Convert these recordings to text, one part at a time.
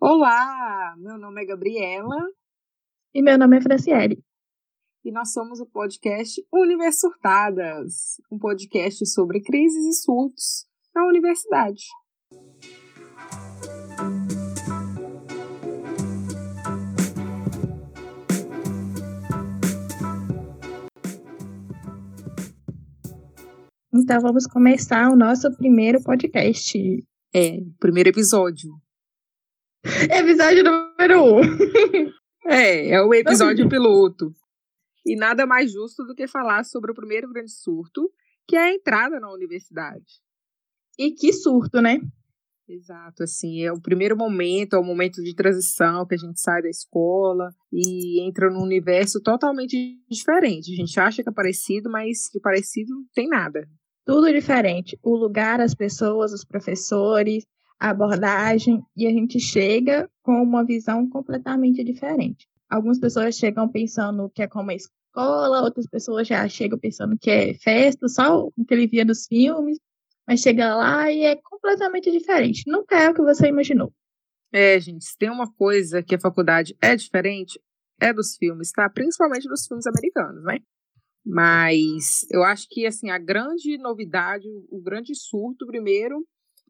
Olá, meu nome é Gabriela. E meu nome é Franciele. E nós somos o podcast Universo Surtadas, um podcast sobre crises e surtos na universidade. Então vamos começar o nosso primeiro podcast. É, primeiro episódio. Episódio número um. É, é o episódio piloto. E nada mais justo do que falar sobre o primeiro grande surto, que é a entrada na universidade. E que surto, né? Exato, assim, é o primeiro momento, é o momento de transição que a gente sai da escola e entra num universo totalmente diferente. A gente acha que é parecido, mas de parecido não tem nada. Tudo diferente. O lugar, as pessoas, os professores, abordagem, e a gente chega com uma visão completamente diferente. Algumas pessoas chegam pensando que é como a escola, outras pessoas já chegam pensando que é festa, só o que ele via dos filmes, mas chega lá e é completamente diferente. Nunca é o que você imaginou. É, gente, se tem uma coisa que a faculdade é diferente, é dos filmes, tá? Principalmente dos filmes americanos, né? Mas eu acho que, assim, a grande novidade, o grande surto, primeiro,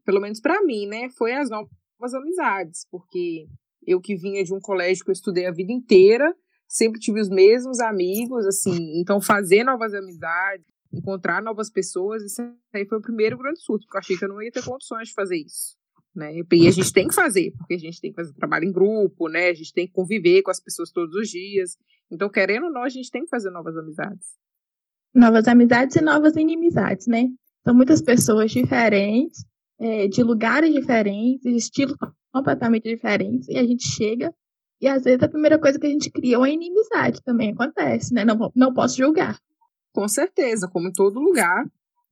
pelo menos para mim, né, foi as novas amizades, porque eu que vinha de um colégio que eu estudei a vida inteira, sempre tive os mesmos amigos, assim, então fazer novas amizades, encontrar novas pessoas, isso aí foi o primeiro grande surto, porque eu achei que eu não ia ter condições de fazer isso. Né? E a gente tem que fazer, porque a gente tem que fazer trabalho em grupo, né? A gente tem que conviver com as pessoas todos os dias. Então, querendo ou não, a gente tem que fazer novas amizades. Novas amizades e novas inimizades, né? São muitas pessoas diferentes, é, de lugares diferentes, de estilos completamente diferentes, e a gente chega e às vezes a primeira coisa que a gente cria é uma inimizade também acontece, né? Não, não posso julgar. Com certeza, como em todo lugar,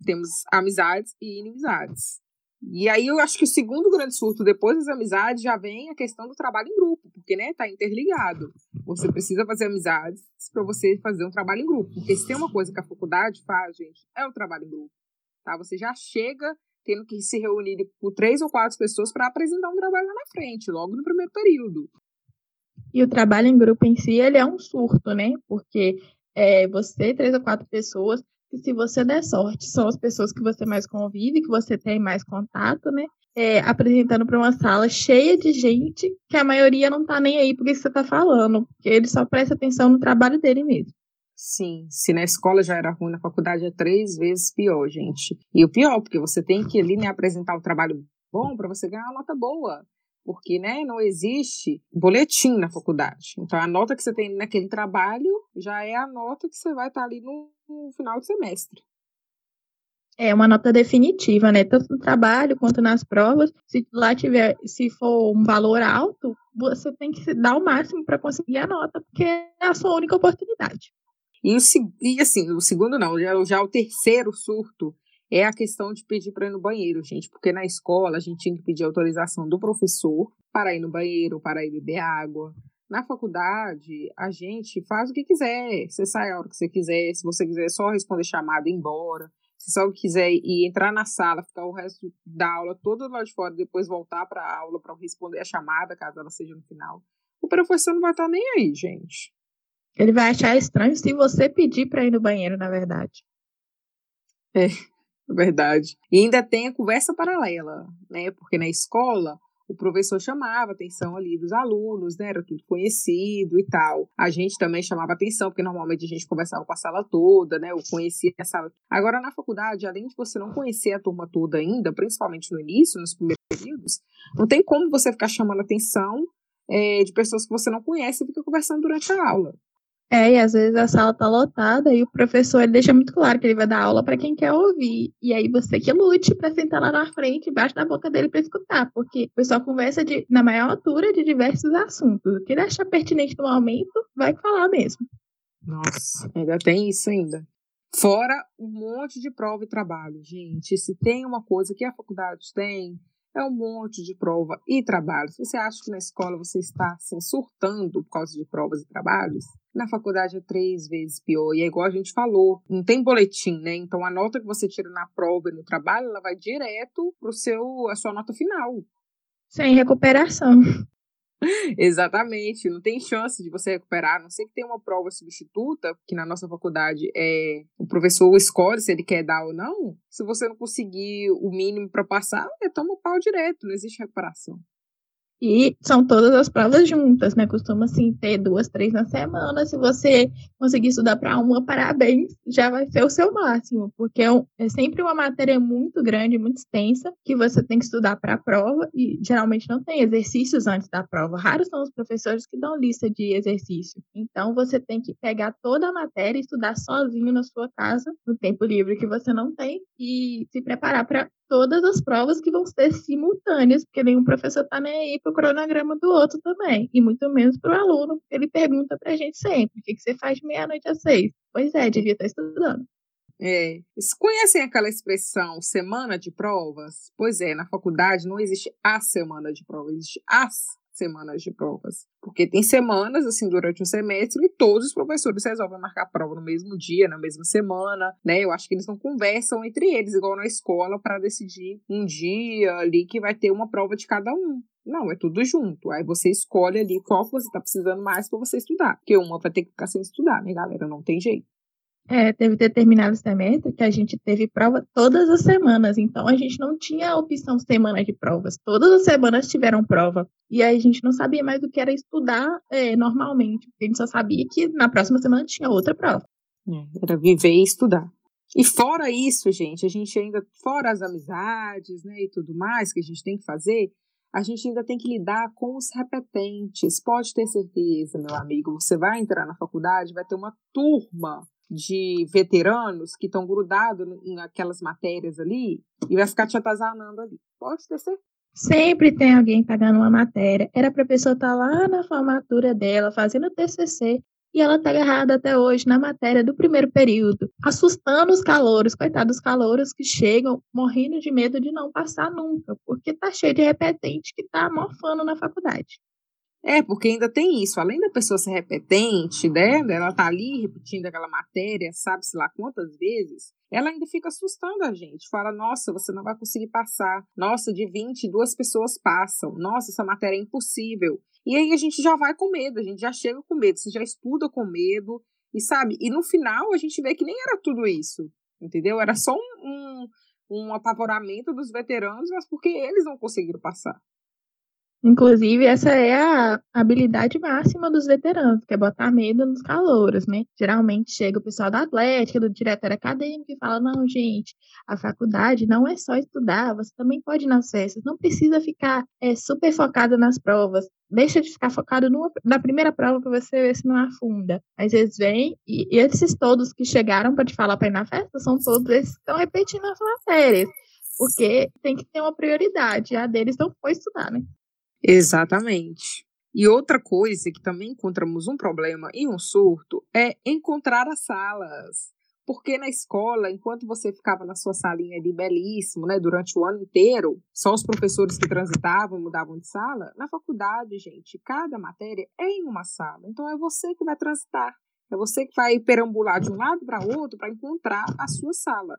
temos amizades e inimizades. E aí eu acho que o segundo grande surto depois das amizades já vem a questão do trabalho em grupo, porque né, tá interligado. Você precisa fazer amizades para você fazer um trabalho em grupo, porque se tem uma coisa que a faculdade faz, gente, é o trabalho em grupo. Tá? Você já chega tendo que se reunir por três ou quatro pessoas para apresentar um trabalho lá na frente, logo no primeiro período. E o trabalho em grupo em si, ele é um surto, né? Porque é, você, três ou quatro pessoas, que se você der sorte, são as pessoas que você mais convive, que você tem mais contato, né? É, apresentando para uma sala cheia de gente que a maioria não tá nem aí porque você tá falando, porque ele só presta atenção no trabalho dele mesmo. Sim, se na escola já era ruim, na faculdade é três vezes pior, gente. E o pior, porque você tem que ali né, apresentar um trabalho bom para você ganhar uma nota boa. Porque né, não existe boletim na faculdade. Então a nota que você tem naquele trabalho já é a nota que você vai estar tá ali no, no final do semestre. É uma nota definitiva, né? Tanto no trabalho quanto nas provas. Se lá tiver, se for um valor alto, você tem que dar o máximo para conseguir a nota, porque é a sua única oportunidade. E, o, e assim, o segundo não, já, já o terceiro surto é a questão de pedir para ir no banheiro, gente, porque na escola a gente tinha que pedir autorização do professor para ir no banheiro, para ir beber água. Na faculdade, a gente faz o que quiser. Você sai a hora que você quiser. Se você quiser só responder chamada e ir embora. Se só quiser ir entrar na sala, ficar o resto da aula todo lá de fora, depois voltar para a aula para responder a chamada, caso ela seja no final. O professor não vai estar nem aí, gente. Ele vai achar estranho se você pedir para ir no banheiro, na verdade. É, é, verdade. E ainda tem a conversa paralela, né? Porque na escola o professor chamava a atenção ali dos alunos, né? Era tudo conhecido e tal. A gente também chamava atenção, porque normalmente a gente conversava com a sala toda, né? Eu conhecia a sala. Agora, na faculdade, além de você não conhecer a turma toda ainda, principalmente no início, nos primeiros períodos, não tem como você ficar chamando atenção é, de pessoas que você não conhece e fica conversando durante a aula. É, e às vezes a sala tá lotada e o professor ele deixa muito claro que ele vai dar aula para quem quer ouvir. E aí você que lute para sentar lá na frente, embaixo da boca dele para escutar, porque o pessoal conversa de, na maior altura de diversos assuntos. O que ele achar pertinente no momento, vai falar mesmo. Nossa, ainda tem isso ainda. Fora um monte de prova e trabalho, gente. Se tem uma coisa que a faculdade tem, é um monte de prova e trabalho. Se você acha que na escola você está assim, surtando por causa de provas e trabalhos, na faculdade é três vezes pior. E é igual a gente falou, não tem boletim, né? Então a nota que você tira na prova e no trabalho, ela vai direto para o seu a sua nota final. Sem recuperação. Exatamente, não tem chance de você recuperar, a não ser que tenha uma prova substituta, que na nossa faculdade é o professor escolhe se ele quer dar ou não. Se você não conseguir o mínimo para passar, é toma o pau direto, não existe recuperação. E são todas as provas juntas, né? Costuma assim ter duas, três na semana. Se você conseguir estudar para uma, parabéns, já vai ser o seu máximo, porque é, é sempre uma matéria muito grande, muito extensa, que você tem que estudar para a prova e geralmente não tem exercícios antes da prova. Raros são os professores que dão lista de exercício. Então você tem que pegar toda a matéria e estudar sozinho na sua casa, no tempo livre que você não tem, e se preparar para todas as provas que vão ser simultâneas, porque nenhum professor está nem aí para o cronograma do outro também, e muito menos para o aluno, porque ele pergunta para a gente sempre, o que, que você faz de meia-noite às seis? Pois é, devia estar tá estudando. É. Conhecem aquela expressão semana de provas? Pois é, na faculdade não existe a semana de provas, existe as semanas de provas. Porque tem semanas, assim, durante um semestre, e todos os professores resolvem marcar prova no mesmo dia, na mesma semana, né? Eu acho que eles não conversam entre eles, igual na escola, para decidir um dia ali que vai ter uma prova de cada um. Não, é tudo junto. Aí você escolhe ali qual você está precisando mais para você estudar. Porque uma vai ter que ficar sem estudar, né, galera? Não tem jeito. É, teve determinado semestre que a gente teve prova todas as semanas, então a gente não tinha a opção semana de provas. Todas as semanas tiveram prova. E aí a gente não sabia mais o que era estudar é, normalmente, porque a gente só sabia que na próxima semana tinha outra prova. É, era viver e estudar. E fora isso, gente, a gente ainda, fora as amizades, né, e tudo mais que a gente tem que fazer, a gente ainda tem que lidar com os repetentes. Pode ter certeza, meu amigo, você vai entrar na faculdade, vai ter uma turma de veteranos que estão grudados em aquelas matérias ali e vai ficar te atazanando ali. Pode ter certeza. Sempre tem alguém pagando uma matéria. Era para a pessoa estar tá lá na formatura dela, fazendo TCC, e ela está agarrada até hoje na matéria do primeiro período, assustando os calouros, coitados dos calouros que chegam morrendo de medo de não passar nunca, porque tá cheio de repetente que tá morfando na faculdade. É, porque ainda tem isso, além da pessoa ser repetente, né, ela tá ali repetindo aquela matéria, sabe-se lá quantas vezes, ela ainda fica assustando a gente. Fala, nossa, você não vai conseguir passar. Nossa, de 20, duas pessoas passam. Nossa, essa matéria é impossível. E aí a gente já vai com medo, a gente já chega com medo, você já estuda com medo, e sabe? E no final a gente vê que nem era tudo isso, entendeu? Era só um, um, um apavoramento dos veteranos, mas porque eles não conseguiram passar. Inclusive, essa é a habilidade máxima dos veteranos, que é botar medo nos calouros, né? Geralmente chega o pessoal da Atlética, do diretor acadêmico, e fala: não, gente, a faculdade não é só estudar, você também pode ir nas festas, não precisa ficar é, super focado nas provas. Deixa de ficar focado numa, na primeira prova para você ver se não afunda. Às vezes vem, e, e esses todos que chegaram para te falar para ir na festa são todos esses que estão repetindo as matérias. Porque tem que ter uma prioridade. A deles não foi estudar, né? Exatamente. E outra coisa que também encontramos um problema e um surto é encontrar as salas. Porque na escola, enquanto você ficava na sua salinha ali belíssimo, né, durante o ano inteiro, só os professores que transitavam mudavam de sala, na faculdade, gente, cada matéria é em uma sala. Então é você que vai transitar. É você que vai perambular de um lado para outro para encontrar a sua sala.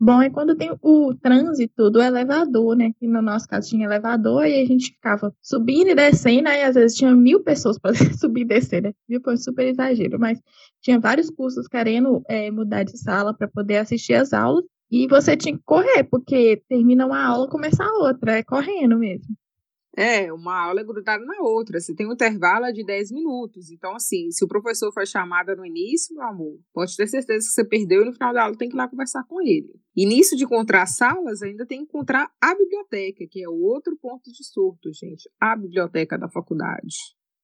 Bom é quando tem o trânsito do elevador, né? Que no nosso caso tinha elevador e a gente ficava subindo e descendo, aí às vezes tinha mil pessoas para subir e descer, né? Mil foi super exagero, mas tinha vários cursos querendo é, mudar de sala para poder assistir as aulas e você tinha que correr, porque termina uma aula começa a outra, é correndo mesmo. É, uma aula é grudada na outra. Você tem um intervalo de 10 minutos. Então, assim, se o professor foi chamado no início, meu amor, pode ter certeza que você perdeu e no final da aula tem que ir lá conversar com ele. Nisso de encontrar salas, ainda tem que encontrar a biblioteca, que é o outro ponto de surto, gente. A biblioteca da faculdade.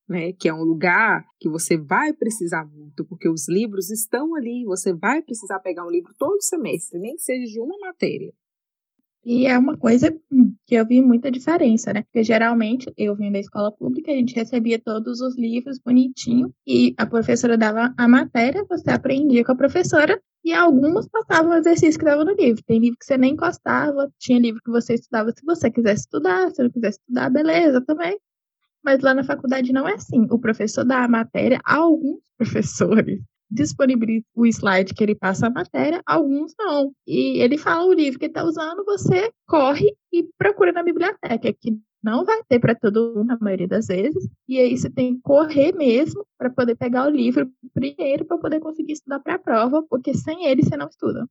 Né, que é um lugar que você vai precisar muito, porque os livros estão ali, você vai precisar pegar um livro todo semestre, nem que seja de uma matéria. E é uma coisa que eu vi muita diferença, né? Porque geralmente eu vim da escola pública, a gente recebia todos os livros bonitinho e a professora dava a matéria, você aprendia com a professora e algumas passavam o exercício que dava no livro. Tem livro que você nem encostava, tinha livro que você estudava se você quisesse estudar, se não quisesse estudar, beleza também. Mas lá na faculdade não é assim. O professor dá a matéria a alguns professores disponibiliza o slide que ele passa a matéria, alguns não. E ele fala o livro que está usando, você corre e procura na biblioteca, que Não vai ter para todo mundo, na maioria das vezes. E aí você tem que correr mesmo para poder pegar o livro primeiro para poder conseguir estudar para a prova, porque sem ele você não estuda.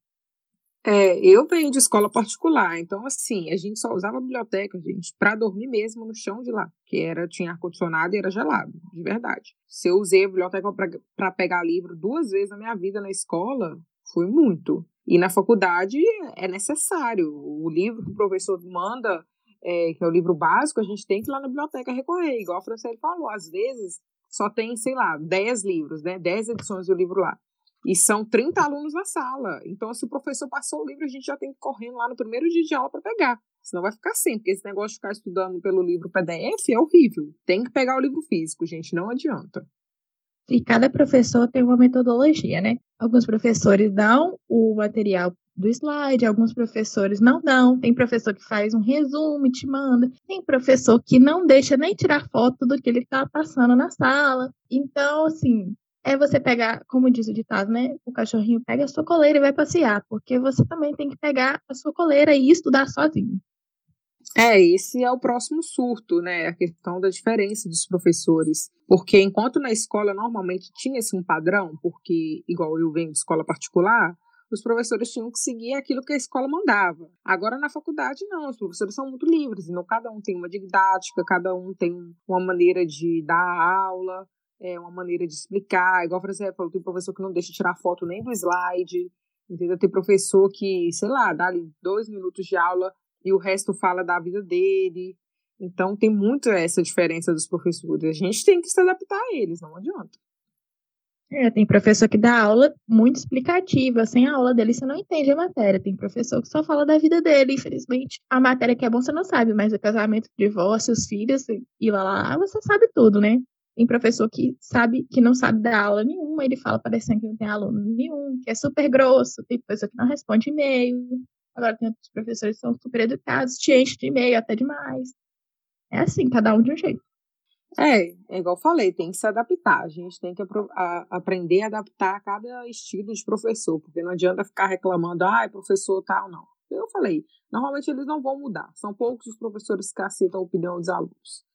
É, eu venho de escola particular, então assim, a gente só usava a biblioteca, gente, para dormir mesmo no chão de lá, que era tinha ar condicionado e era gelado, de verdade. Se eu usei a biblioteca para pegar livro duas vezes na minha vida na escola, foi muito. E na faculdade é necessário. O livro que o professor manda, é, que é o livro básico, a gente tem que ir lá na biblioteca recorrer, igual a Franciele falou. Às vezes só tem, sei lá, 10 livros, né? 10 edições do livro lá. E são 30 alunos na sala. Então, se o professor passou o livro, a gente já tem que ir correndo lá no primeiro dia de aula para pegar. Senão vai ficar sem, porque esse negócio de ficar estudando pelo livro PDF é horrível. Tem que pegar o livro físico, gente, não adianta. E cada professor tem uma metodologia, né? Alguns professores dão o material do slide, alguns professores não dão. Tem professor que faz um resumo e te manda. Tem professor que não deixa nem tirar foto do que ele está passando na sala. Então, assim, é você pegar, como diz o ditado, né? O cachorrinho pega a sua coleira e vai passear, porque você também tem que pegar a sua coleira e estudar sozinho. É, esse é o próximo surto, né? A questão da diferença dos professores. Porque enquanto na escola normalmente tinha-se um padrão, porque, igual eu venho de escola particular, os professores tinham que seguir aquilo que a escola mandava. Agora na faculdade não, os professores são muito livres, então cada um tem uma didática, cada um tem uma maneira de dar aula, é, uma maneira de explicar, igual exemplo, falou, tem professor que não deixa tirar foto nem do slide, entendeu? Tem professor que, sei lá, dá ali dois minutos de aula e o resto fala da vida dele. Então tem muito essa diferença dos professores. A gente tem que se adaptar a eles, não adianta. É, tem professor que dá aula muito explicativa. Sem a aula dele, você não entende a matéria. Tem professor que só fala da vida dele, infelizmente. A matéria que é bom você não sabe, mas o casamento, divórcio, os filhos, e lá, lá, você sabe tudo, né? Tem professor que sabe que não sabe dar aula nenhuma, ele fala parecendo que não tem aluno nenhum, que é super grosso, tem professor que não responde e-mail. Agora tem outros professores que são super educados, te enche de e-mail até demais. É assim, cada um de um jeito. É, é igual eu falei, tem que se adaptar. A gente tem que a, aprender a adaptar a cada estilo de professor, porque não adianta ficar reclamando, ah, professor tal, não. Eu falei, normalmente eles não vão mudar. São poucos os professores que aceitam a opinião dos alunos.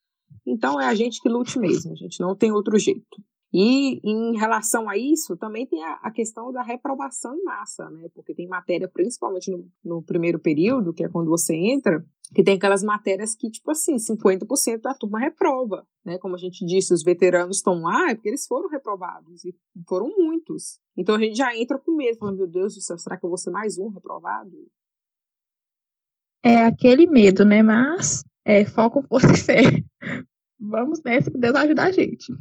Então é a gente que lute mesmo, a gente não tem outro jeito. E em relação a isso, também tem a, a questão da reprovação em massa, né? Porque tem matéria, principalmente no, no, primeiro período, que é quando você entra, que tem aquelas matérias que, tipo assim, 50% da turma reprova, né? Como a gente disse, os veteranos estão lá é porque eles foram reprovados, e foram muitos. Então a gente já entra com medo, falando, meu Deus do céu, será que eu vou ser mais um reprovado? É aquele medo, né? Mas é foco, e fé vamos nessa que Deus ajuda a gente.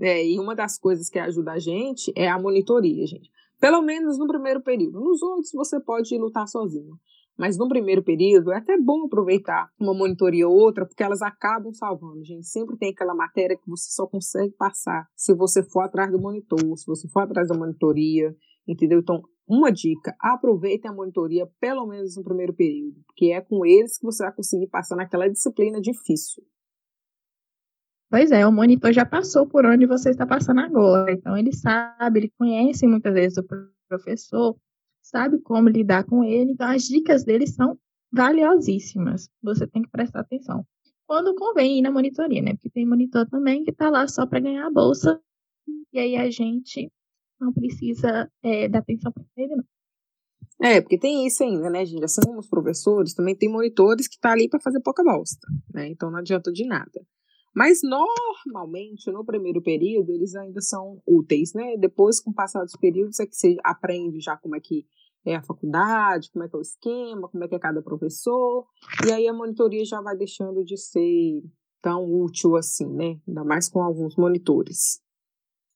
É, e uma das coisas que ajuda a gente é a monitoria, gente. Pelo menos no primeiro período. Nos outros você pode lutar sozinho. Mas no primeiro período é até bom aproveitar uma monitoria ou outra, porque elas acabam salvando, gente. Sempre tem aquela matéria que você só consegue passar se você for atrás do monitor, se você for atrás da monitoria, entendeu? Então, uma dica: aproveitem a monitoria pelo menos no primeiro período, porque é com eles que você vai conseguir passar naquela disciplina difícil. Pois é, o monitor já passou por onde você está passando agora. Então, ele sabe, ele conhece muitas vezes o professor, sabe como lidar com ele. Então, as dicas dele são valiosíssimas. Você tem que prestar atenção. Quando convém ir na monitoria, né? Porque tem monitor também que está lá só para ganhar a bolsa. E aí a gente não precisa é, dar atenção para ele, não. É, porque tem isso ainda, né, gente? Assim como os professores, também tem monitores que tá ali para fazer pouca bosta, né? Então não adianta de nada. Mas normalmente, no primeiro período, eles ainda são úteis, né? Depois, com o passar dos períodos, é que você aprende já como é que é a faculdade, como é que é o esquema, como é que é cada professor, e aí a monitoria já vai deixando de ser tão útil assim, né? Ainda mais com alguns monitores.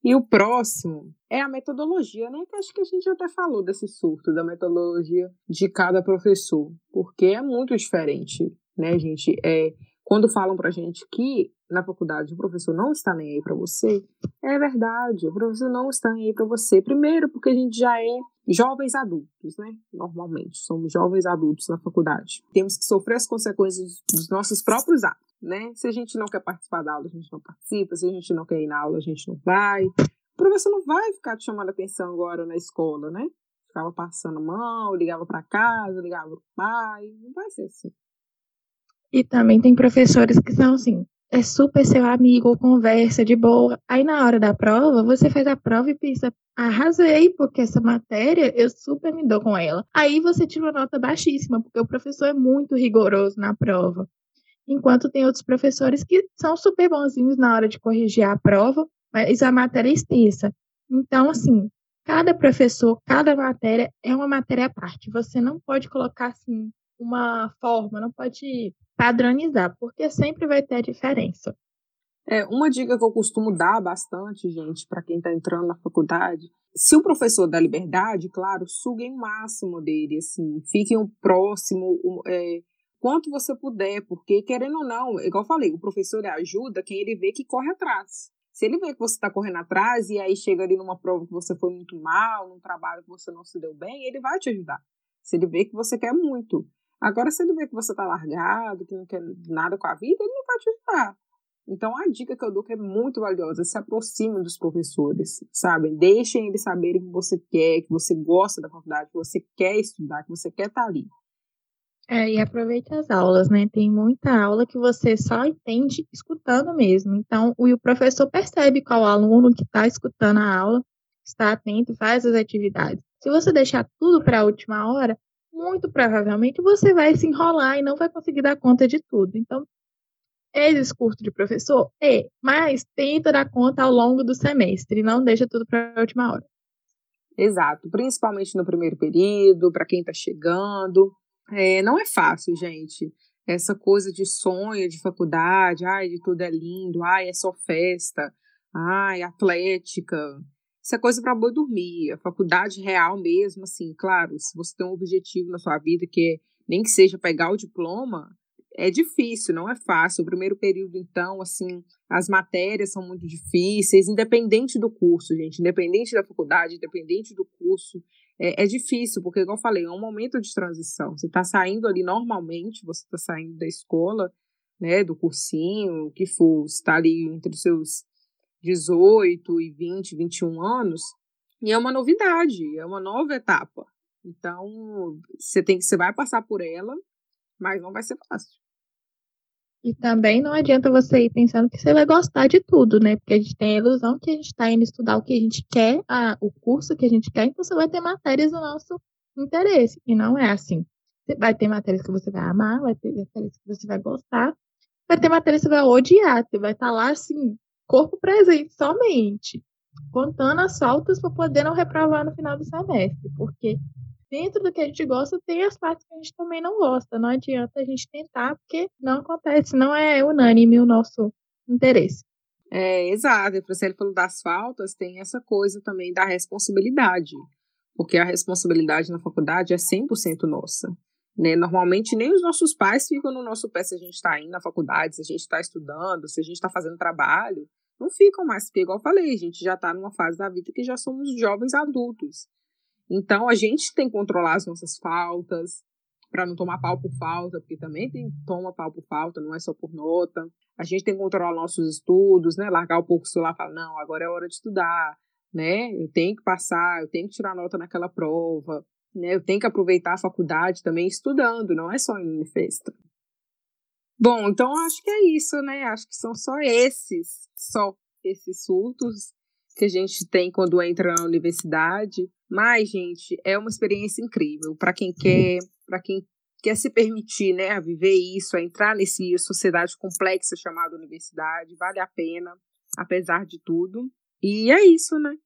E o próximo é a metodologia, né? Que acho que a gente até falou desse surto da metodologia de cada professor, porque é muito diferente, né, gente? É, quando falam pra gente que na faculdade o professor não está nem aí para você, é verdade, o professor não está nem aí para você. Primeiro, porque a gente já é jovens adultos, né? Normalmente, somos jovens adultos na faculdade. Temos que sofrer as consequências dos nossos próprios atos, né? Se a gente não quer participar da aula, a gente não participa. Se a gente não quer ir na aula, a gente não vai. O professor não vai ficar te chamando atenção agora na escola, né? Ficava passando mão, ligava para casa, ligava pro pai. Não vai ser assim. E também tem professores que são assim, é super seu amigo, conversa de boa. Aí na hora da prova, você faz a prova e pensa, arrasei, porque essa matéria eu super me dou com ela. Aí você tira uma nota baixíssima, porque o professor é muito rigoroso na prova. Enquanto tem outros professores que são super bonzinhos na hora de corrigir a prova, mas a matéria é extensa. Então, assim, cada professor, cada matéria é uma matéria à parte. Você não pode colocar assim uma forma, não pode padronizar, porque sempre vai ter diferença. É, uma dica que eu costumo dar bastante, gente, para quem está entrando na faculdade, se o professor dá liberdade, claro, suguem o máximo dele, assim, fiquem o próximo, é, quanto você puder, porque querendo ou não, igual eu falei, o professor ajuda quem ele vê que corre atrás. Se ele vê que você está correndo atrás e aí chega ali numa prova que você foi muito mal, num trabalho que você não se deu bem, ele vai te ajudar. Se ele vê que você quer muito. Agora, se ele vê que você está largado, que não quer nada com a vida, ele não vai te ajudar. Então, a dica que eu dou que é muito valiosa, se aproxime dos professores, sabe? Deixem eles saberem que você quer, que você gosta da faculdade, que você quer estudar, que você quer estar tá ali. É, e aproveite as aulas, né? Tem muita aula que você só entende escutando mesmo. Então, o professor percebe qual aluno que está escutando a aula, está atento, faz as atividades. Se você deixar tudo para a última hora, muito provavelmente você vai se enrolar e não vai conseguir dar conta de tudo. Então, é discurso de professor? É, mas tenta dar conta ao longo do semestre, não deixa tudo para a última hora. Exato, principalmente no primeiro período, para quem está chegando. É, não é fácil, gente. Essa coisa de sonho de faculdade, ai, de tudo é lindo, ai, é só festa, ai, atlética, isso é coisa para boi dormir. A faculdade real mesmo, assim, claro, se você tem um objetivo na sua vida que é, nem que seja pegar o diploma, é difícil, não é fácil. O primeiro período, então, assim, as matérias são muito difíceis, independente do curso, gente, independente da faculdade, independente do curso, é, é difícil, porque, como eu falei, é um momento de transição. Você está saindo ali normalmente, você está saindo da escola, né, do cursinho, o que for, está ali entre os seus 18 e 20, 21 anos, e é uma novidade, é uma nova etapa. Então, você tem que você vai passar por ela, mas não vai ser fácil. E também não adianta você ir pensando que você vai gostar de tudo, né? Porque a gente tem a ilusão que a gente está indo estudar o que a gente quer, a, o curso que a gente quer, então você vai ter matérias do nosso interesse. E não é assim. Vai ter matérias que você vai amar, vai ter matérias que você vai gostar, vai ter matérias que você vai odiar, você vai estar tá lá assim, corpo presente somente, contando as faltas para poder não reprovar no final do semestre, porque dentro do que a gente gosta tem as partes que a gente também não gosta. Não adianta a gente tentar, porque não acontece, não é unânime o nosso interesse. É, exato. E você falou das faltas, tem essa coisa também da responsabilidade. Porque a responsabilidade na faculdade é 100% nossa. Né? Normalmente nem os nossos pais ficam no nosso pé se a gente está indo na faculdade, se a gente está estudando, se a gente está fazendo trabalho não ficam mais, porque, igual eu falei, a gente já está numa fase da vida que já somos jovens adultos. Então, a gente tem que controlar as nossas faltas, para não tomar pau por falta, porque também tem toma pau por falta, não é só por nota. A gente tem que controlar nossos estudos, né? Largar um pouco o celular e falar, não, agora é hora de estudar, né? Eu tenho que passar, eu tenho que tirar nota naquela prova, né? Eu tenho que aproveitar a faculdade também estudando, não é só em festa. Bom, então acho que é isso, né? Acho que são só esses, só esses surtos que a gente tem quando entra na universidade. Mas, gente, é uma experiência incrível para quem quer, para quem quer se permitir, né, a viver isso, a entrar nesse sociedade complexa chamada universidade, vale a pena, apesar de tudo. E é isso, né?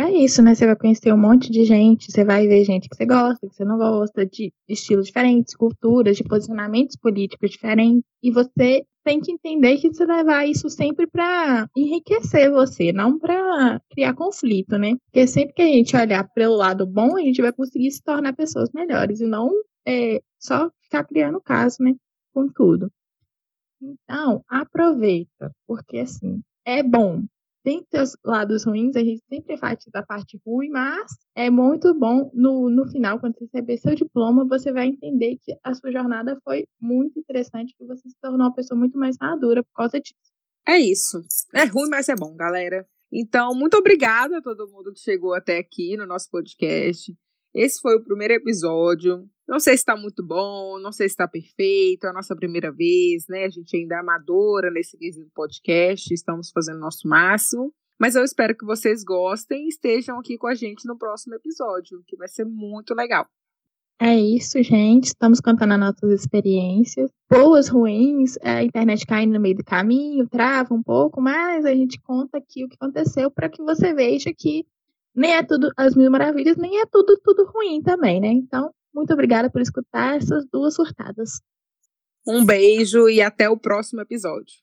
É isso, né? Você vai conhecer um monte de gente, você vai ver gente que você gosta, que você não gosta, de estilos diferentes, culturas, de posicionamentos políticos diferentes. E você tem que entender que você levar isso sempre para enriquecer você, não para criar conflito, né? Porque sempre que a gente olhar pelo lado bom, a gente vai conseguir se tornar pessoas melhores e não é, só ficar criando caso, né? Com tudo. Então, aproveita, porque assim, é bom tem seus lados ruins, a gente sempre faz da parte ruim, mas é muito bom no, no final, quando você receber seu diploma, você vai entender que a sua jornada foi muito interessante, que você se tornou uma pessoa muito mais madura por causa disso. É isso. É ruim, mas é bom, galera. Então, muito obrigada a todo mundo que chegou até aqui no nosso podcast. Esse foi o primeiro episódio. Não sei se está muito bom, não sei se está perfeito, é a nossa primeira vez, né? A gente ainda é amadora nesse podcast, estamos fazendo o nosso máximo. Mas eu espero que vocês gostem e estejam aqui com a gente no próximo episódio, que vai ser muito legal. É isso, gente. Estamos contando as nossas experiências. Boas, ruins, a internet caindo no meio do caminho, trava um pouco, mas a gente conta aqui o que aconteceu para que você veja que nem é tudo as mil maravilhas, nem é tudo tudo ruim também, né? Então, muito obrigada por escutar essas duas surtadas. Um beijo e até o próximo episódio.